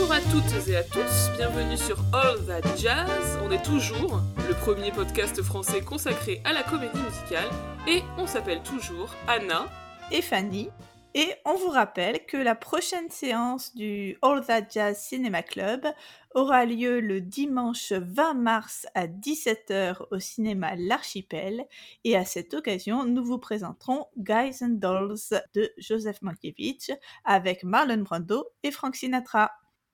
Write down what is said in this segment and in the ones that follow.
Bonjour à toutes et à tous, bienvenue sur All That Jazz. On est toujours le premier podcast français consacré à la comédie musicale et on s'appelle toujours Anna et Fanny. Et on vous rappelle que la prochaine séance du All That Jazz Cinema Club aura lieu le dimanche 20 mars à 17h au cinéma L'Archipel. Et à cette occasion, nous vous présenterons Guys and Dolls de Joseph Mankiewicz avec Marlon Brando et Frank Sinatra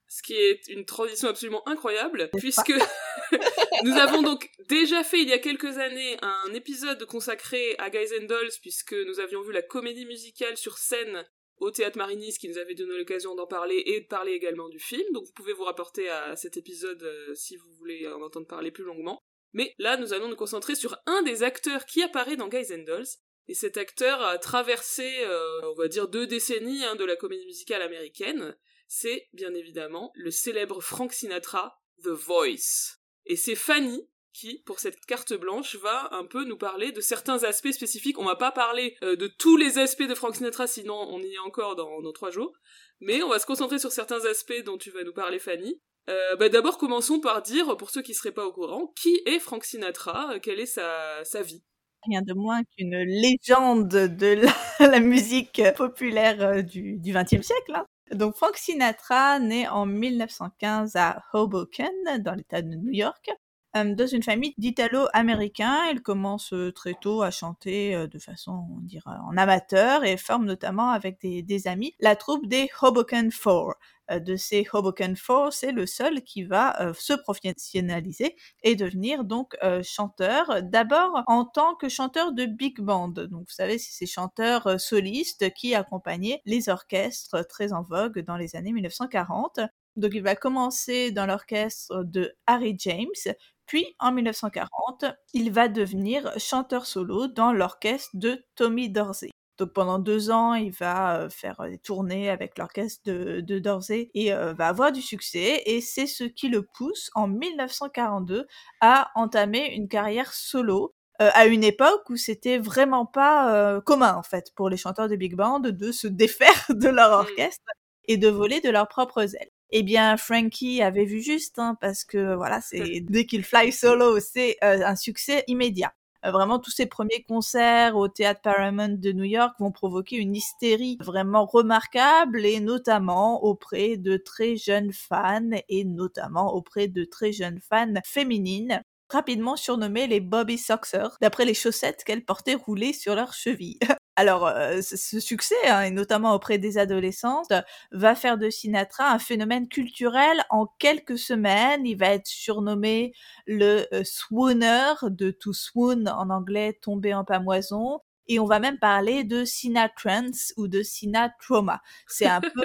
ce qui est une transition absolument incroyable, puisque nous avons donc déjà fait il y a quelques années un épisode consacré à Guys and Dolls, puisque nous avions vu la comédie musicale sur scène au Théâtre Marinis, qui nous avait donné l'occasion d'en parler et de parler également du film, donc vous pouvez vous rapporter à cet épisode euh, si vous voulez en entendre parler plus longuement. Mais là, nous allons nous concentrer sur un des acteurs qui apparaît dans Guys and Dolls, et cet acteur a traversé, euh, on va dire, deux décennies hein, de la comédie musicale américaine, c'est bien évidemment le célèbre Frank Sinatra, The Voice. Et c'est Fanny qui, pour cette carte blanche, va un peu nous parler de certains aspects spécifiques. On va pas parler euh, de tous les aspects de Frank Sinatra, sinon on y est encore dans trois jours. Mais on va se concentrer sur certains aspects dont tu vas nous parler, Fanny. Euh, bah d'abord, commençons par dire, pour ceux qui seraient pas au courant, qui est Frank Sinatra, euh, quelle est sa, sa vie? Rien de moins qu'une légende de la, musique populaire du XXe siècle. Hein. Donc Frank Sinatra, né en 1915 à Hoboken, dans l'État de New York, euh, dans une famille d'Italo-Américains. Il commence euh, très tôt à chanter euh, de façon, on dirait, en amateur et forme notamment avec des, des amis la troupe des Hoboken Four. Euh, de ces Hoboken Four, c'est le seul qui va euh, se professionnaliser et devenir donc euh, chanteur, d'abord en tant que chanteur de big band. Donc vous savez, c'est ces chanteurs solistes qui accompagnaient les orchestres très en vogue dans les années 1940. Donc il va commencer dans l'orchestre de Harry James, puis en 1940, il va devenir chanteur solo dans l'orchestre de Tommy Dorsey. Donc pendant deux ans, il va faire des tournées avec l'orchestre de, de Dorsey et va avoir du succès. Et c'est ce qui le pousse en 1942 à entamer une carrière solo à une époque où c'était vraiment pas commun en fait pour les chanteurs de big band de se défaire de leur mmh. orchestre et de voler de leurs propres ailes. Eh bien, Frankie avait vu juste, hein, parce que voilà, c'est dès qu'il fly solo, c'est un succès immédiat. Euh, vraiment tous ces premiers concerts au théâtre Paramount de New York vont provoquer une hystérie vraiment remarquable et notamment auprès de très jeunes fans et notamment auprès de très jeunes fans féminines rapidement surnommées les Bobby Soxers, d'après les chaussettes qu'elles portaient roulées sur leurs chevilles. Alors, euh, ce succès, hein, et notamment auprès des adolescentes, va faire de Sinatra un phénomène culturel en quelques semaines. Il va être surnommé le euh, swooner de to swoon en anglais, tomber en pamoison. Et on va même parler de Sinatrans ou de Sinatrauma. C'est un peu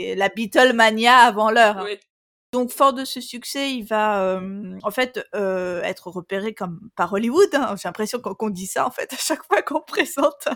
euh, la Beatlemania avant l'heure. Hein. Donc, fort de ce succès, il va en fait être repéré comme par Hollywood. Hein. J'ai l'impression qu'on dit ça en fait à chaque fois qu'on présente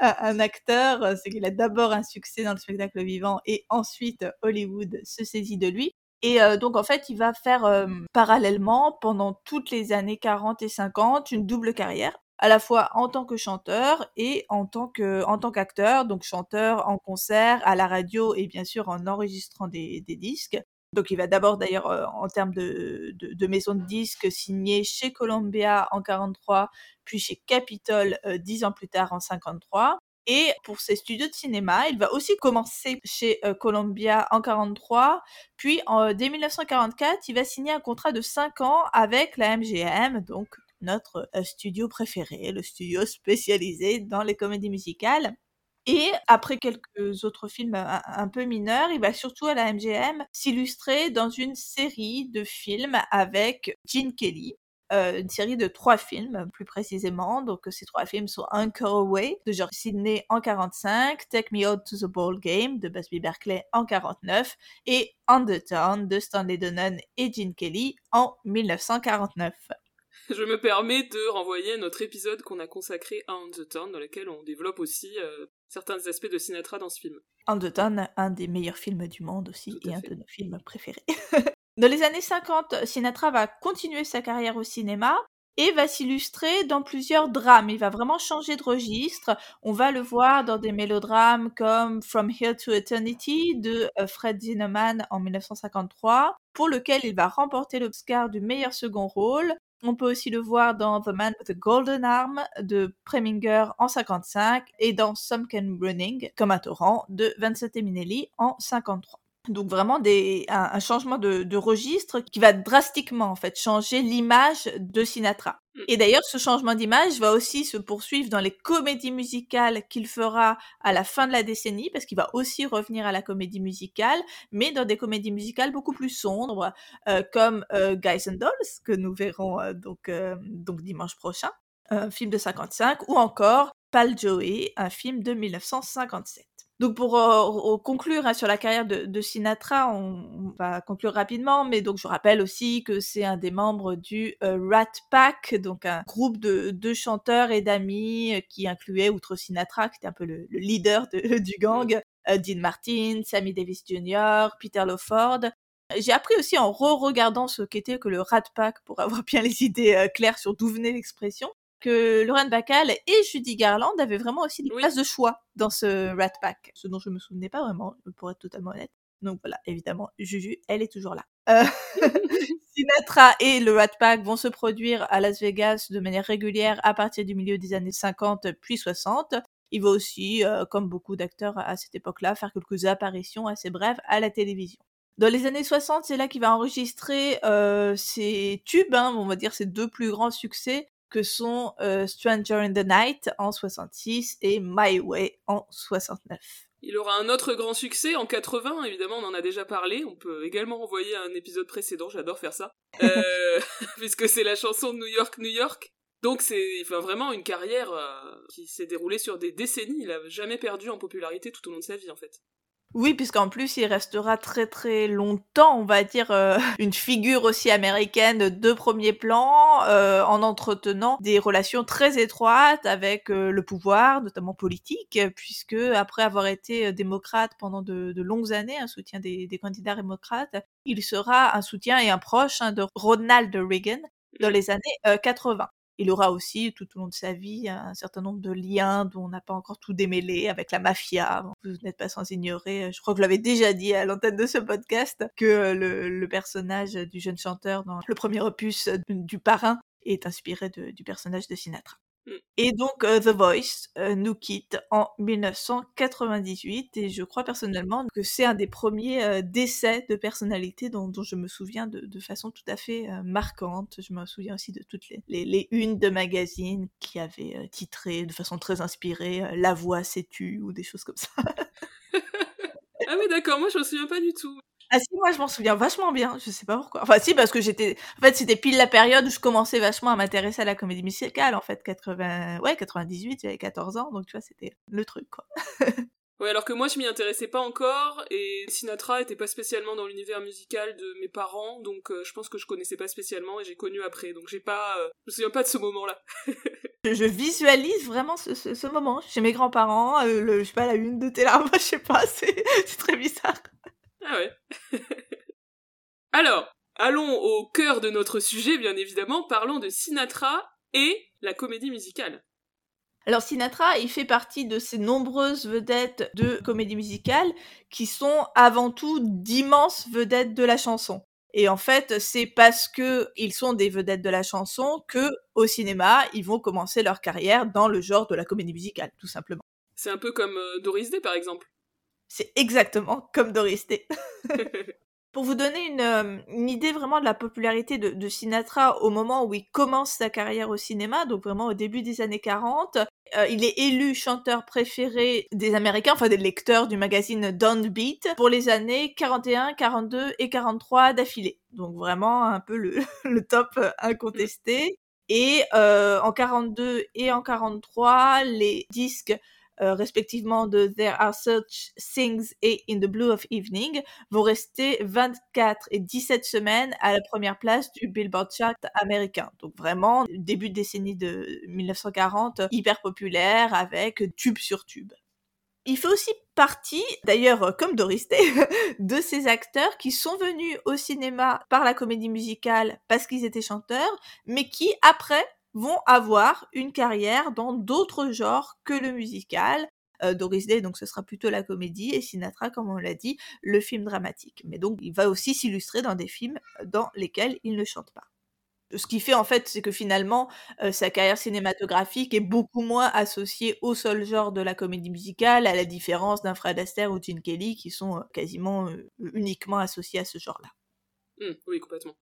un acteur, euh, c'est qu'il a d'abord un succès dans le spectacle vivant et ensuite Hollywood se saisit de lui. Et euh, donc en fait, il va faire euh, parallèlement pendant toutes les années 40 et 50 une double carrière, à la fois en tant que chanteur et en tant que en tant qu'acteur, donc chanteur en concert, à la radio et bien sûr en enregistrant des disques. Donc il va d'abord d'ailleurs en termes de, maison de disques signer chez Columbia en 43, puis chez Capitol dix ans plus tard en 53. Et pour ses studios de cinéma, il va aussi commencer chez Columbia en 43, puis en, dès 1944, il va signer un contrat de 5 ans avec la MGM, donc notre studio préféré, le studio spécialisé dans les comédies musicales. Et après quelques autres films un, peu mineurs, il va surtout à la MGM s'illustrer dans une série de films avec Gene Kelly. Euh, une série de trois films plus précisément. Donc ces trois films sont Uncle Away de George Sidney en 45, Take Me Out to the Ball Game de Busby Berkeley en 49 et Undertown de Stanley Donen et Gene Kelly en 1949. je me permets de renvoyer notre épisode qu'on a consacré à On the Town, dans lequel on développe aussi euh, certains aspects de Sinatra dans ce film. On the Town, un des meilleurs films du monde aussi, et un de nos films préférés. dans les années 50, Sinatra va continuer sa carrière au cinéma, et va s'illustrer dans plusieurs drames. Il va vraiment changer de registre. On va le voir dans des mélodrames comme From Here to Eternity de euh, Fred Zinnemann en 1953, pour lequel il va remporter l'Oscar du meilleur second rôle. On peut aussi le voir dans The Man with the Golden Arm de Preminger en 55 et dans Some Can Running comme un torrent de Vincent Minelli en 53. Donc vraiment des, un, changement de, registre qui va drastiquement en fait changer l'image de Sinatra. Mm. Et d'ailleurs, ce changement d'image va aussi se poursuivre dans les comédies musicales qu'il fera à la fin de la décennie, parce qu'il va aussi revenir à la comédie musicale, mais dans des comédies musicales beaucoup plus sombres, euh, comme euh, Guys and Dolls, que nous verrons euh, donc, donc dimanche prochain, un film de 55, ou encore Pal Joey, un film de 1957. Donc pour euh, conclure hein, sur la carrière de, Sinatra, on, va conclure rapidement, mais donc je rappelle aussi que c'est un des membres du euh, Rat Pack, donc un groupe de, de chanteurs et d'amis euh, qui incluait, outre Sinatra, qui était un peu le, leader du gang, Dean Martin, Sammy Davis Jr., Peter Lawford. J'ai appris aussi en re-regardant ce qu'était que le Rat Pack pour avoir bien les idées claires sur d'où venait l'expression que Lorraine Bacall et Judy Garland avaient vraiment aussi des places de choix dans ce Rat Pack, ce dont je me souvenais pas vraiment, pour être totalement honnête. Donc voilà, évidemment, Juju, elle est toujours là. Euh, Sinatra et le Rat Pack vont se produire à Las Vegas de manière régulière à partir du milieu des années 50 puis 60. Il va aussi, euh, comme beaucoup d'acteurs à cette époque-là, faire quelques apparitions assez brèves à la télévision. Dans les années 60, c'est là qu'il va enregistrer euh, ses tubes, hein, on va dire ses deux plus grands succès, que sont euh, Stranger in the Night en 66 et My Way en 69. Il aura un autre grand succès en 80, évidemment, on en a déjà parlé. On peut également renvoyer un épisode précédent, j'adore faire ça, euh, puisque c'est la chanson New York, New York. Donc c'est enfin, vraiment une carrière euh, qui s'est déroulée sur des décennies. Il a jamais perdu en popularité tout au long de sa vie, en fait. Oui, puisqu'en plus, il restera très très longtemps, on va dire, euh, une figure aussi américaine de premier plan, euh, en entretenant des relations très étroites avec euh, le pouvoir, notamment politique, puisque après avoir été démocrate pendant de, longues années, un soutien des, candidats démocrates, il sera un soutien et un proche hein, de Ronald Reagan dans les années 80 il aura aussi tout au long de sa vie un certain nombre de liens dont on n'a pas encore tout démêlé avec la mafia. Vous n'êtes pas sans ignorer, je crois que je l'avais déjà dit à l'antenne de ce podcast, que le, personnage du jeune chanteur dans le premier opus du parrain est inspiré du personnage de Sinatra. Mmh. Et donc euh, The Voice euh, nous quitte en 1998 et je crois personnellement que c'est un des premiers euh, décès de personnalité dont, je me souviens de, façon tout à fait marquante. Je me souviens aussi de toutes les, les, unes de magazines qui avaient titré de façon très inspirée La voix s'est tue ou des choses comme ça. ah oui d'accord, moi je me souviens pas du tout. Ah si, moi je m'en souviens vachement bien, je sais pas pourquoi. Enfin si, parce que j'étais... En fait, c'était pile la période où je commençais vachement à m'intéresser à la comédie musicale, en fait, 80... Ouais, 98, j'avais 14 ans, donc tu vois, c'était le truc, quoi. ouais, alors que moi je m'y intéressais pas encore, et Sinatra était pas spécialement dans l'univers musical de mes parents, donc euh, je pense que je connaissais pas spécialement, et j'ai connu après, donc j'ai pas... Euh, je me souviens pas de ce moment-là. je, visualise vraiment ce, ce, moment chez mes grands-parents, euh, le, je sais pas, la une de Télérama, je sais pas, c'est très bizarre. Ah ouais. Alors, allons au cœur de notre sujet, bien évidemment, parlons de Sinatra et la comédie musicale. Alors Sinatra, il fait partie de ces nombreuses vedettes de comédie musicale qui sont avant tout d'immenses vedettes de la chanson. Et en fait, c'est parce que ils sont des vedettes de la chanson que au cinéma, ils vont commencer leur carrière dans le genre de la comédie musicale, tout simplement. C'est un peu comme euh, Doris Day par exemple. C'est exactement comme Doris Day. Pour vous donner euh, une, idée vraiment de la popularité de, Sinatra au moment où il commence sa carrière au cinéma, donc vraiment au début des années 40, euh, il est élu chanteur préféré des Américains, enfin des lecteurs du magazine Downbeat, pour les années 41, 42 et 43 d'affilée. Donc vraiment un peu le, top incontesté. Et euh, en 42 et en 43, les disques euh, respectivement de There Are Such Things et In the Blue of Evening, vont rester 24 et 17 semaines à la première place du Billboard chart américain. Donc vraiment, début de décennie de 1940, hyper populaire avec tube sur tube. Il fait aussi partie, d'ailleurs comme Doris Day, de ces acteurs qui sont venus au cinéma par la comédie musicale parce qu'ils étaient chanteurs, mais qui après vont avoir une carrière dans d'autres genres que le musical. Euh, Doris Day, donc ce sera plutôt la comédie, et Sinatra, comme on l'a dit, le film dramatique. Mais donc il va aussi s'illustrer dans des films dans lesquels il ne chante pas. Ce qui fait en fait, c'est que finalement, euh, sa carrière cinématographique est beaucoup moins associée au seul genre de la comédie musicale, à la différence d'un Fred Astaire ou Gene Kelly qui sont euh, quasiment uniquement associés à ce genre-là. Mmh, oui, complètement.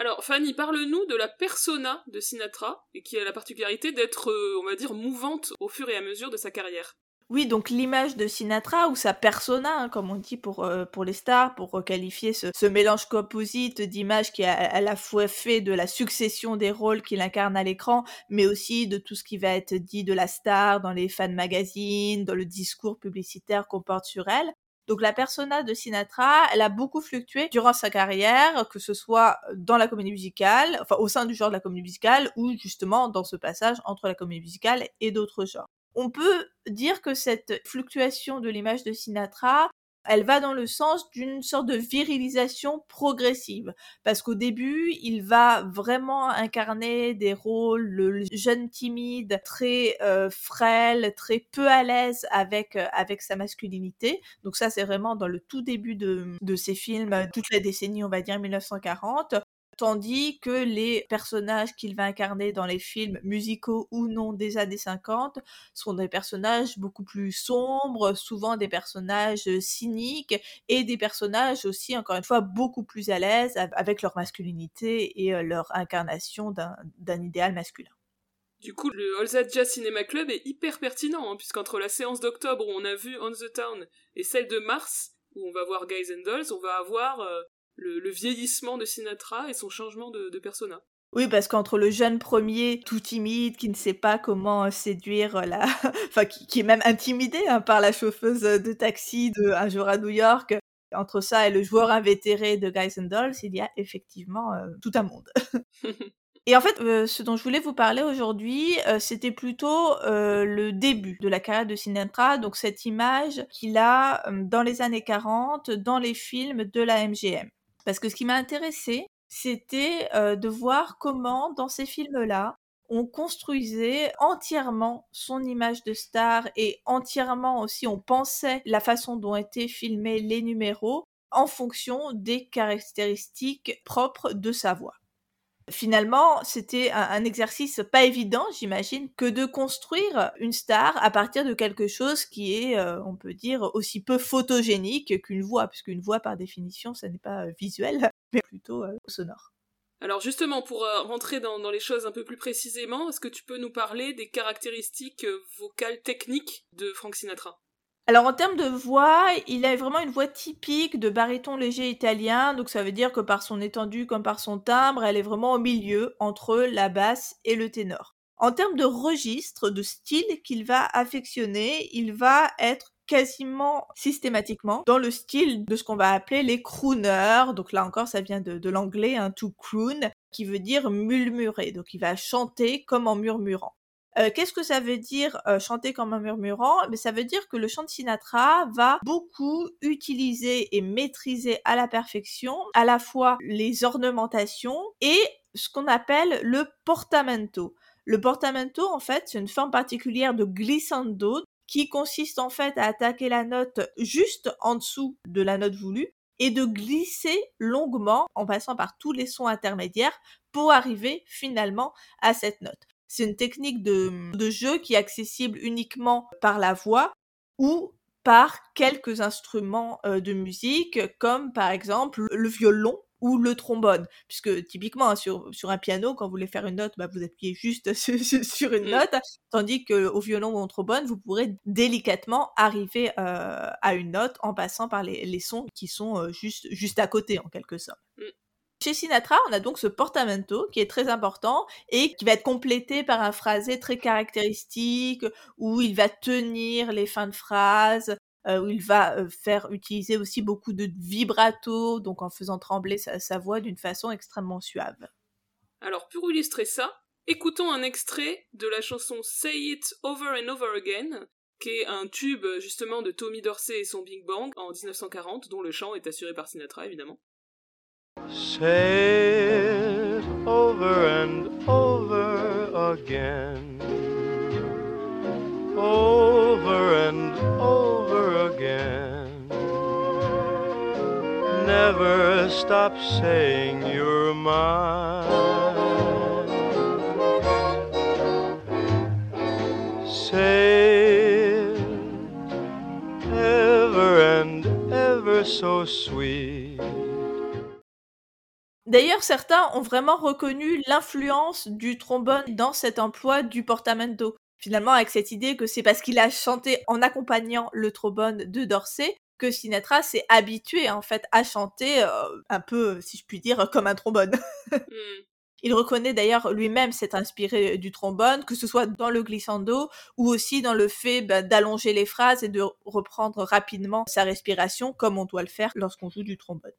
Alors, Fanny, parle-nous de la persona de Sinatra, et qui a la particularité d'être, on va dire, mouvante au fur et à mesure de sa carrière. Oui, donc l'image de Sinatra ou sa persona, hein, comme on dit pour, euh, pour les stars, pour qualifier ce, ce mélange composite d'images qui a à la fois fait de la succession des rôles qu'il incarne à l'écran, mais aussi de tout ce qui va être dit de la star dans les fan magazines, dans le discours publicitaire qu'on porte sur elle. Donc la persona de Sinatra, elle a beaucoup fluctué durant sa carrière, que ce soit dans la comédie musicale, enfin au sein du genre de la comédie musicale, ou justement dans ce passage entre la comédie musicale et d'autres genres. On peut dire que cette fluctuation de l'image de Sinatra, elle va dans le sens d'une sorte de virilisation progressive. Parce qu'au début, il va vraiment incarner des rôles, le jeune timide, très euh, frêle, très peu à l'aise avec, euh, avec sa masculinité. Donc ça, c'est vraiment dans le tout début de, de ses films, toute la décennie, on va dire 1940 tandis que les personnages qu'il va incarner dans les films musicaux ou non des années 50 sont des personnages beaucoup plus sombres, souvent des personnages euh, cyniques et des personnages aussi, encore une fois, beaucoup plus à l'aise avec leur masculinité et euh, leur incarnation d'un idéal masculin. Du coup, le All That Cinema Club est hyper pertinent, hein, puisqu'entre la séance d'octobre où on a vu On the Town et celle de mars, où on va voir Guys and Dolls, on va avoir euh, le, vieillissement de Sinatra et son changement de, persona. Oui, parce qu'entre le jeune premier, tout timide, qui ne sait pas comment euh, séduire la... enfin, qui, est même intimidé hein, par la chauffeuse de taxi de Un jour à New York, entre ça et le joueur invétéré de Guys and Dolls, il y a effectivement euh, tout un monde. Et en fait, euh, ce dont je voulais vous parler aujourd'hui, c'était plutôt le début de la carrière de Sinatra, donc cette image qu'il a dans les années 40 dans les films de la MGM. Parce que ce qui m'a intéressé, c'était de voir comment dans ces films-là, on construisait entièrement son image de star et entièrement aussi on pensait la façon dont étaient filmés les numéros en fonction des caractéristiques propres de sa voix. Finalement, c'était un, exercice pas évident, j'imagine, que de construire une star à partir de quelque chose qui est, euh, on peut dire, aussi peu photogénique qu'une voix, puisqu'une voix, par définition, ça n'est pas euh, visuel, mais plutôt euh, sonore. Alors justement, pour rentrer dans, les choses un peu plus précisément, est-ce que tu peux nous parler des caractéristiques vocales techniques de Frank Sinatra? Alors en termes de voix, il a vraiment une voix typique de baryton léger italien, donc ça veut dire que par son étendue comme par son timbre, elle est vraiment au milieu entre la basse et le ténor. En termes de registre, de style qu'il va affectionner, il va être quasiment systématiquement dans le style de ce qu'on va appeler les crooners. Donc là encore, ça vient de, l'anglais, un to croon, qui veut dire murmurer. Donc il va chanter comme en murmurant. Euh, qu'est-ce que ça veut dire euh, chanter comme un murmurant? Mais ça veut dire que le chant de Sinatra va beaucoup utiliser et maîtriser à la perfection à la fois les ornementations et ce qu'on appelle le portamento. Le portamento, en fait, c'est une forme particulière de glissando qui consiste en fait à attaquer la note juste en dessous de la note voulue et de glisser longuement en passant par tous les sons intermédiaires pour arriver finalement à cette note. C'est une technique de, jeu qui est accessible uniquement par la voix ou par quelques instruments euh, de musique, comme par exemple le violon ou le trombone. Puisque typiquement, hein, sur, un piano, quand vous voulez faire une note, bah, vous appuyez juste sur, une mmh. note, tandis qu'au violon ou au trombone, vous pourrez délicatement arriver euh, à une note en passant par les, sons qui sont euh, juste, juste à côté, en quelque sorte. Mmh. Sinatra, on a donc ce portamento qui est très important et qui va être complété par un phrasé très caractéristique où il va tenir les fins de phrases, euh, où il va euh, faire utiliser aussi beaucoup de vibrato, donc en faisant trembler sa, voix d'une façon extrêmement suave. Alors pour illustrer ça, écoutons un extrait de la chanson Say It Over and Over Again qui est un tube justement de Tommy Dorsey et son Big Bang en 1940, dont le chant est assuré par Sinatra évidemment. Say it over and over again, over and over again. Never stop saying you're mine. Say ever and ever so sweet. D'ailleurs, certains ont vraiment reconnu l'influence du trombone dans cet emploi du portamento. Finalement, avec cette idée que c'est parce qu'il a chanté en accompagnant le trombone de Dorsey que Sinatra s'est habitué en fait à chanter euh, un peu, si je puis dire, comme un trombone. Hmm. Il reconnaît d'ailleurs lui-même s'être inspiré du trombone, que ce soit dans le glissando ou aussi dans le fait bah, d'allonger les phrases et de reprendre rapidement sa respiration comme on doit le faire lorsqu'on joue du trombone.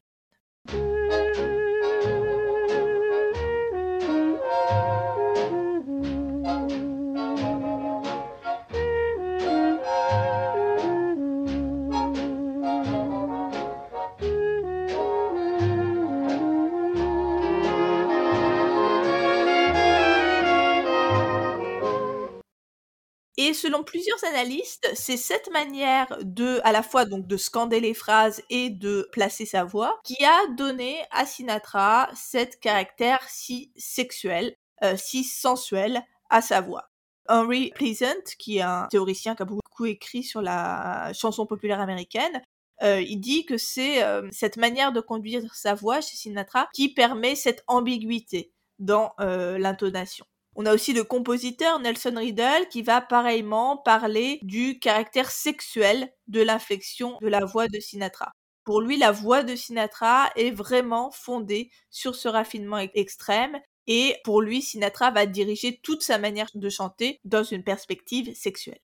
Et selon plusieurs analystes, c'est cette manière de, à la fois donc de scander les phrases et de placer sa voix, qui a donné à Sinatra cet caractère si sexuel, euh, si sensuel à sa voix. Henry Pleasant, qui est un théoricien qui a beaucoup écrit sur la chanson populaire américaine, euh, il dit que c'est euh, cette manière de conduire sa voix chez Sinatra qui permet cette ambiguïté dans l'intonation. On a aussi le compositeur Nelson Riddle qui va pareillement parler du caractère sexuel de l'inflexion de la voix de Sinatra. Pour lui, la voix de Sinatra est vraiment fondée sur ce raffinement extrême et pour lui, Sinatra va diriger toute sa manière de chanter dans une perspective sexuelle.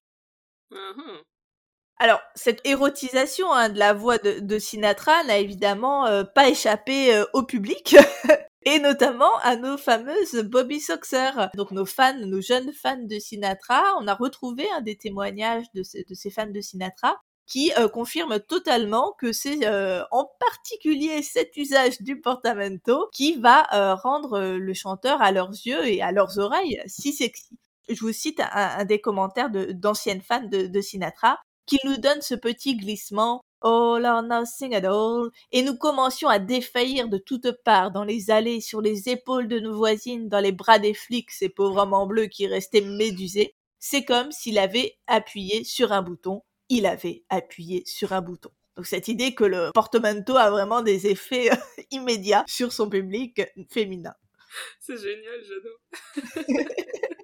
Mhm. Alors, cette érotisation hein, de la voix de, de Sinatra n'a évidemment euh, pas échappé euh, au public, et notamment à nos fameuses Bobby Soxer. Donc nos fans, nos jeunes fans de Sinatra, on a retrouvé un des témoignages de, ces- fans de Sinatra qui euh, confirment totalement que c'est euh, en particulier cet usage du portamento qui va euh, rendre le chanteur à leurs yeux et à leurs oreilles si sexy. Je vous cite un, des commentaires d'anciennes fans de Sinatra qui nous donne ce petit glissement All or nothing at all, et nous commencions à défaillir de toutes parts dans les allées, sur les épaules de nos voisines, dans les bras des flics, ces pauvres hommes en bleu qui restaient médusés. C'est comme s'il avait appuyé sur un bouton. Il avait appuyé sur un bouton. Donc cette idée que le portamento a vraiment des effets euh, immédiats sur son public féminin. C'est génial, j'adore.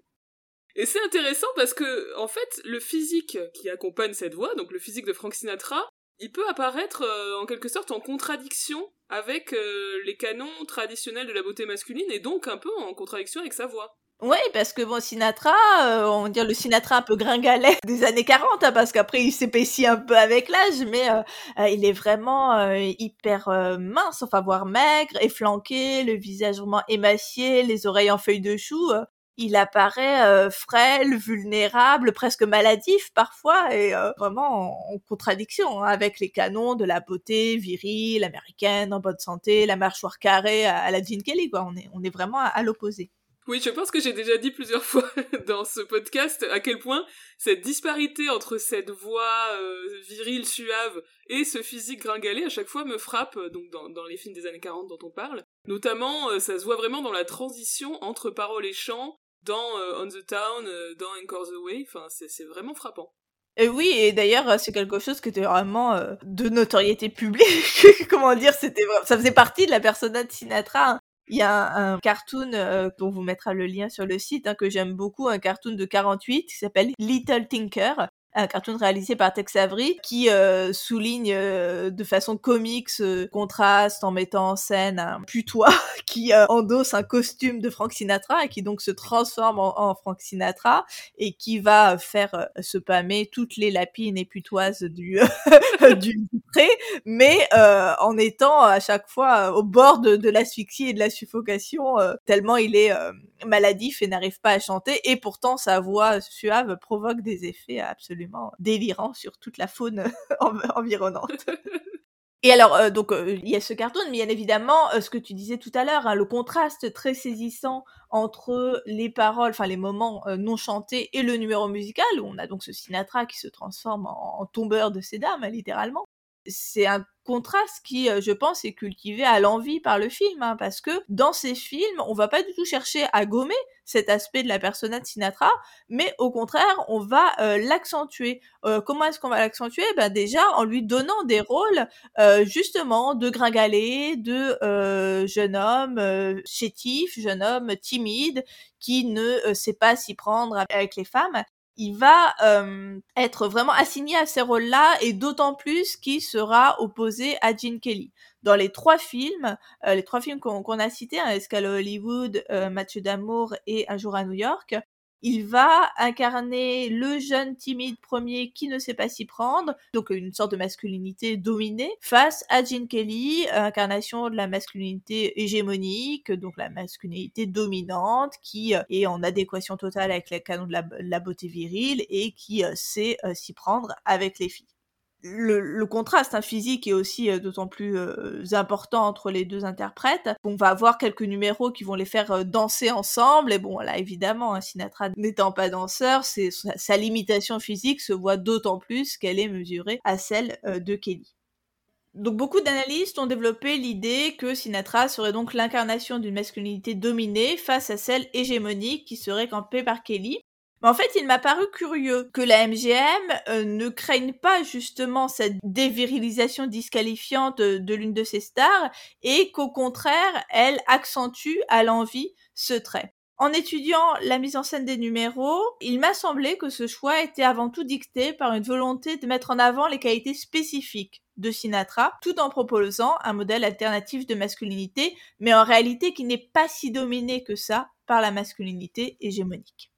Et c'est intéressant parce que, en fait, le physique qui accompagne cette voix, donc le physique de Frank Sinatra, il peut apparaître euh, en quelque sorte en contradiction avec euh, les canons traditionnels de la beauté masculine et donc un peu en contradiction avec sa voix. Oui, parce que bon, Sinatra, euh, on va dire le Sinatra un peu gringalet des années 40, hein, parce qu'après il s'épaissit un peu avec l'âge, mais euh, euh, il est vraiment euh, hyper mince, enfin voire maigre, efflanqué, le visage vraiment émacié, les oreilles en feuilles de chou. Il apparaît euh, frêle, vulnérable, presque maladif parfois, et euh, vraiment en, contradiction hein, avec les canons de la beauté virile, américaine, en bonne santé, la mâchoire carrée à, la Gene Kelly, quoi. On est, vraiment à- l'opposé. Oui, je pense que j'ai déjà dit plusieurs fois dans ce podcast à quel point cette disparité entre cette voix euh, virile, suave et ce physique gringalé à chaque fois me frappe donc dans, les films des années 40 dont on parle. Notamment, ça se voit vraiment dans la transition entre paroles et chants dans euh, On the Town, euh, dans Encore the Way. Enfin, c'est vraiment frappant. Et oui, et d'ailleurs, euh, c'est quelque chose qui était vraiment euh, de notoriété publique. Comment dire, c'était ça faisait partie de la persona de Sinatra. hein. Il y a un, un cartoon euh, dont vous mettra le lien sur le site hein, que j'aime beaucoup, un cartoon de 48 qui s'appelle Little Tinker, un cartoon réalisé par Tex Avery qui euh, souligne euh, de façon comique ce contraste en mettant en scène un putois qui euh, endosse un costume de Frank Sinatra et qui donc se transforme en, en Frank Sinatra et qui va faire euh, se pâmer toutes les lapines et putoises du, du, du pré, mais euh, en étant à chaque fois euh, au bord de, de l'asphyxie et de la suffocation, euh, tellement il est euh, maladif et n'arrive pas à chanter, et pourtant sa voix suave provoque des effets absolument absolument délirant sur toute la faune environnante. Et alors, euh, donc, euh, il y a ce cartoon, mais bien évidemment, euh, ce que tu disais tout à l'heure, hein, le contraste très saisissant entre les paroles, enfin les moments non chantés et le numéro musical, où on a donc ce Sinatra qui se transforme en, tombeur de ces dames, littéralement c'est un contraste qui, euh, je pense, est cultivé à l'envie par le film, hein, parce que dans ces films, on va pas du tout chercher à gommer cet aspect de la persona de Sinatra, mais au contraire, on va euh, l'accentuer. Euh, comment est-ce qu'on va l'accentuer? Ben déjà en lui donnant des rôles justement de gringalet, de jeune homme chétif, jeune homme timide qui ne sait pas s'y prendre avec les femmes il va euh, être vraiment assigné à ces rôles-là et d'autant plus qu'il sera opposé à Gene Kelly. Dans les trois films, euh, les trois films qu'on a cités, hein, Escale Hollywood, euh, Mathieu d'amour et Un jour à New York, il va incarner le jeune timide premier qui ne sait pas s'y prendre, donc une sorte de masculinité dominée, face à Gene Kelly, incarnation de la masculinité hégémonique, donc la masculinité dominante, qui euh, est en adéquation totale avec les canons de la beauté virile et qui euh, sait euh, s'y prendre avec les filles le, contraste hein, physique est aussi euh, d'autant plus euh, important entre les deux interprètes. On va avoir quelques numéros qui vont les faire euh, danser ensemble. Et bon, là, évidemment, hein, Sinatra n'étant pas danseur, c'est sa, limitation physique se voit d'autant plus qu'elle est mesurée à celle de Kelly. Donc beaucoup d'analystes ont développé l'idée que Sinatra serait donc l'incarnation d'une masculinité dominée face à celle hégémonique qui serait campée par Kelly. Mais en fait, il m'a paru curieux que la MGM euh, ne craigne pas justement cette dévirilisation disqualifiante de, l'une de ses stars et qu'au contraire, elle accentue à l'envie ce trait. En étudiant la mise en scène des numéros, il m'a semblé que ce choix était avant tout dicté par une volonté de mettre en avant les qualités spécifiques de Sinatra, tout en proposant un modèle alternatif de masculinité, mais en réalité qui n'est pas si dominé que ça par la masculinité hégémonique.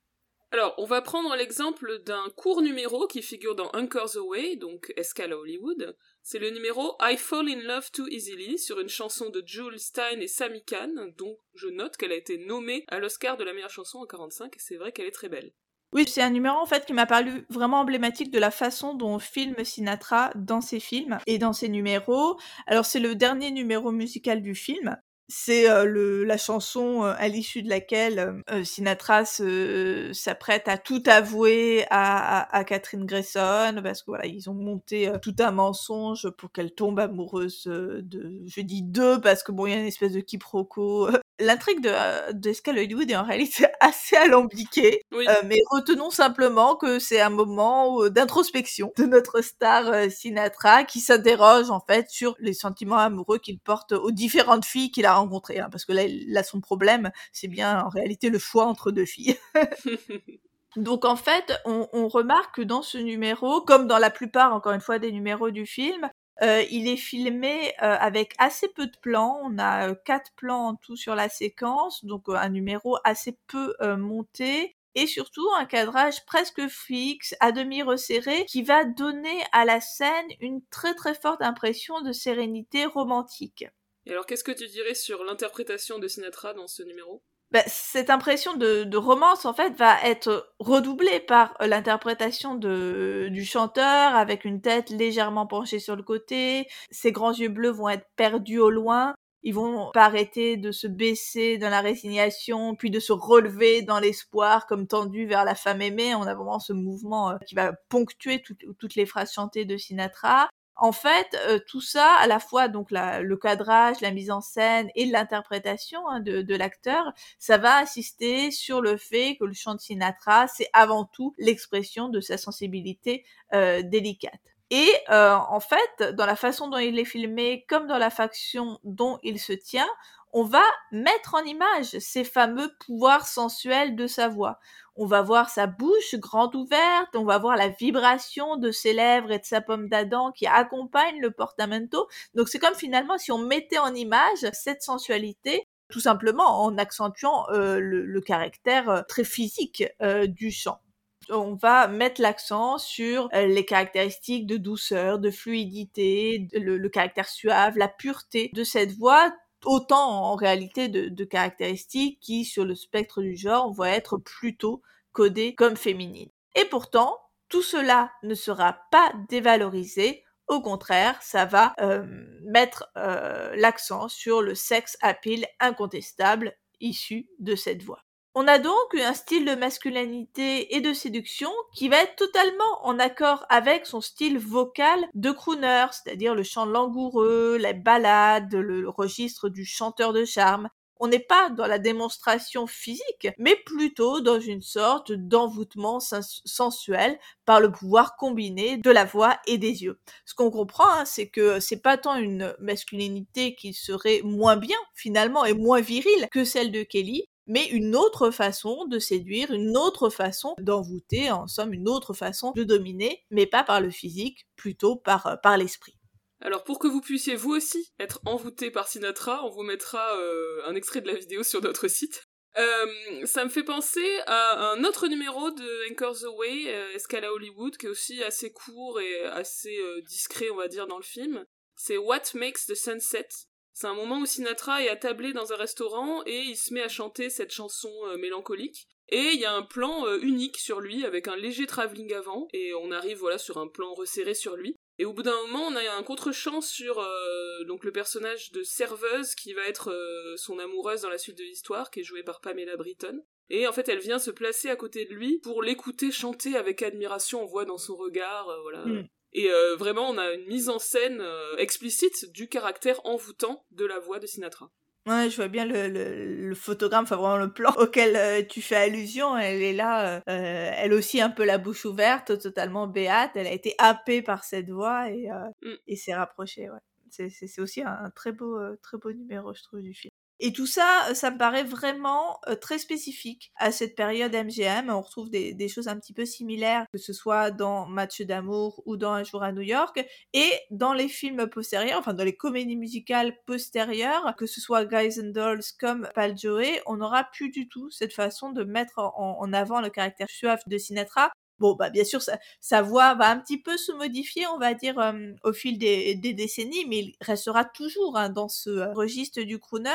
Alors, on va prendre l'exemple d'un court numéro qui figure dans Anchors Away, donc Escale Hollywood. C'est le numéro I Fall in Love Too Easily sur une chanson de Jules Stein et Sammy Kahn, dont je note qu'elle a été nommée à l'Oscar de la meilleure chanson en 45 et c'est vrai qu'elle est très belle. Oui, c'est un numéro en fait qui m'a paru vraiment emblématique de la façon dont on filme Sinatra dans ses films et dans ses numéros. Alors c'est le dernier numéro musical du film c'est le la chanson à l'issue de laquelle Sinatra s'apprête à tout avouer à, Catherine Grayson parce que voilà ils ont monté tout un mensonge pour qu'elle tombe amoureuse de je dis deux parce que bon il y a une espèce de quiproquo L'intrigue de, euh, de Hollywood est en réalité assez alambiquée, euh, mais retenons simplement que c'est un moment euh, d'introspection de notre star Sinatra qui s'interroge en fait sur les sentiments amoureux qu'il porte aux différentes filles qu'il a rencontrées, hein, parce que là, là son problème, c'est bien en réalité le choix entre deux filles. Donc en fait, on, on, remarque que dans ce numéro, comme dans la plupart, encore une fois, des numéros du film, euh, il est filmé euh, avec assez peu de plans. On a euh, quatre plans en tout sur la séquence, donc un numéro assez peu monté et surtout un cadrage presque fixe, à demi resserré, qui va donner à la scène une très très forte impression de sérénité romantique. Et alors qu'est-ce que tu dirais sur l'interprétation de Sinatra dans ce numéro? Bah, cette impression de, romance en fait va être redoublée par euh, l'interprétation de du chanteur avec une tête légèrement penchée sur le côté. Ses grands yeux bleus vont être perdus au loin. Ils vont pas arrêter de se baisser dans la résignation, puis de se relever dans l'espoir, comme tendu vers la femme aimée. On a vraiment ce mouvement euh, qui va ponctuer toutes les phrases chantées de Sinatra. En fait, euh, tout ça, à la fois donc le cadrage, la mise en scène et l'interprétation hein, de, l'acteur, ça va insister sur le fait que le chant de Sinatra, c'est avant tout l'expression de sa sensibilité euh, délicate. Et euh, en fait, dans la façon dont il est filmé, comme dans la faction dont il se tient, on va mettre en image ces fameux pouvoirs sensuels de sa voix. On va voir sa bouche grande ouverte, on va voir la vibration de ses lèvres et de sa pomme d'Adam qui accompagne le portamento. Donc c'est comme finalement si on mettait en image cette sensualité tout simplement en accentuant euh, le, caractère euh, très physique euh, du chant on va mettre l'accent sur les caractéristiques de douceur, de fluidité, le, caractère suave, la pureté de cette voix, autant en réalité de, caractéristiques qui, sur le spectre du genre, vont être plutôt codées comme féminines. Et pourtant, tout cela ne sera pas dévalorisé. Au contraire, ça va euh, mettre euh, l'accent sur le sex appeal incontestable issu de cette voix. On a donc un style de masculinité et de séduction qui va être totalement en accord avec son style vocal de crooner, c'est-à-dire le chant langoureux, les ballades, le registre du chanteur de charme. On n'est pas dans la démonstration physique, mais plutôt dans une sorte d'envoûtement sensuel par le pouvoir combiné de la voix et des yeux. Ce qu'on comprend, hein, c'est que c'est pas tant une masculinité qui serait moins bien finalement et moins virile que celle de Kelly, mais une autre façon de séduire, une autre façon d'envoûter, en somme une autre façon de dominer, mais pas par le physique, plutôt par, euh, par l'esprit. Alors pour que vous puissiez vous aussi être envoûté par Sinatra, on vous mettra euh, un extrait de la vidéo sur notre site. Euh, ça me fait penser à un autre numéro de Anchor the Way, Escala Hollywood, qui est aussi assez court et assez discret, on va dire, dans le film. C'est What Makes the Sunset, c'est un moment où Sinatra est attablé dans un restaurant et il se met à chanter cette chanson euh, mélancolique. Et il y a un plan euh, unique sur lui avec un léger travelling avant et on arrive voilà sur un plan resserré sur lui. Et au bout d'un moment, on a un contre-champ sur euh, donc le personnage de serveuse qui va être son amoureuse dans la suite de l'histoire, qui est jouée par Pamela Britton. Et en fait, elle vient se placer à côté de lui pour l'écouter chanter avec admiration. On voit dans son regard, voilà, mm. Et euh, vraiment, on a une mise en scène euh, explicite du caractère envoûtant de la voix de Sinatra. Ouais, je vois bien le, le, photogramme, enfin vraiment le plan auquel euh, tu fais allusion. Elle est là, elle aussi un peu la bouche ouverte, totalement béate. Elle a été happée par cette voix et, mm. et s'est rapprochée. Ouais. C'est aussi un très beau, très beau numéro, je trouve, du film. Et tout ça, euh, ça me paraît vraiment euh, très spécifique à cette période MGM. On retrouve des, choses un petit peu similaires, que ce soit dans Match d'amour ou dans Un jour à New York, et dans les films postérieurs, enfin dans les comédies musicales postérieures, que ce soit Guys and Dolls comme Pal Joey, on n'aura plus du tout cette façon de mettre en, en avant le caractère suave de Sinatra, Bon, bah bien sûr, sa, voix va un petit peu se modifier, on va dire, au fil des, décennies, mais il restera toujours hein, dans ce euh, registre du crooner.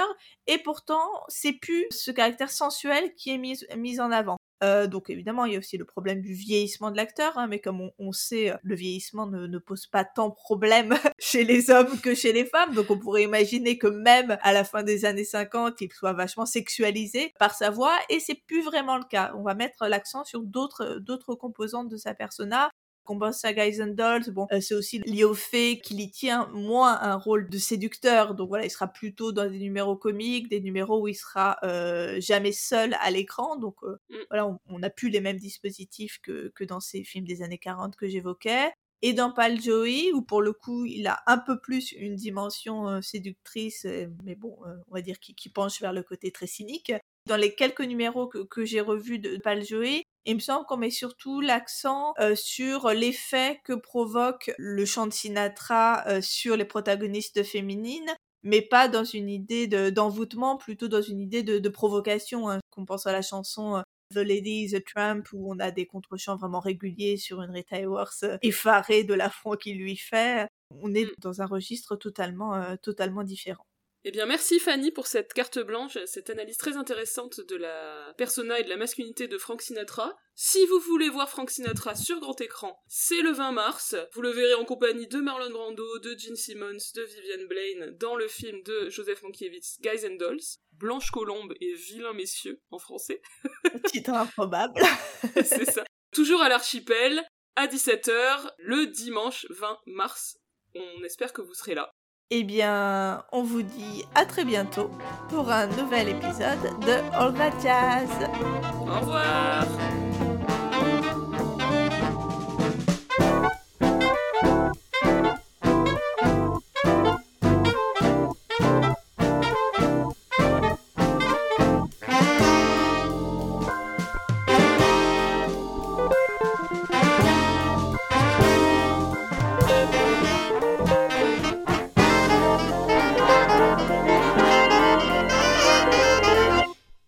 Et pourtant, c'est plus ce caractère sensuel qui est mis en avant. Euh, donc évidemment, il y a aussi le problème du vieillissement de l'acteur, hein, mais comme on, sait, le vieillissement ne, pose pas tant de problèmes chez les hommes que chez les femmes, donc on pourrait imaginer que même à la fin des années 50, il soit vachement sexualisé par sa voix, et c'est plus vraiment le cas. On va mettre l'accent sur d'autres d'autres composantes de sa persona, Guys and Dolls, bon, euh, c'est aussi lié au fait qu'il y tient moins un rôle de séducteur. Donc voilà, il sera plutôt dans des numéros comiques, des numéros où il sera euh, jamais seul à l'écran. Donc euh, mm. voilà, on n'a plus les mêmes dispositifs que, que dans ces films des années 40 que j'évoquais et dans Pal Joey, où pour le coup, il a un peu plus une dimension séductrice, mais bon, on va dire qui, qui, penche vers le côté très cynique. Dans les quelques numéros que, que j'ai revus de Pal Joey, il me semble qu'on met surtout l'accent euh, sur l'effet que provoque le chant de Sinatra euh, sur les protagonistes féminines, mais pas dans une idée d'envoûtement, plutôt dans une idée de, provocation. Hein. Qu'on pense à la chanson euh, The Lady is a Tramp où on a des contre-chants vraiment réguliers sur une Rita Hayworth effarée de l'affront qu'il lui fait. On est mmh. dans un registre totalement, totalement différent. Eh bien, merci Fanny pour cette carte blanche, cette analyse très intéressante de la persona et de la masculinité de Frank Sinatra. Si vous voulez voir Frank Sinatra sur grand écran, c'est le 20 mars. Vous le verrez en compagnie de Marlon Brando, de Gene Simmons, de Vivian Blaine dans le film de Joseph Mankiewicz, Guys and Dolls. Blanche Colombe et Vilain Messieurs en français. Titre improbable. c'est ça. Toujours à l'archipel, à 17h, le dimanche 20 mars. On espère que vous serez là. Eh bien, on vous dit à très bientôt pour un nouvel épisode de All That Jazz. Au revoir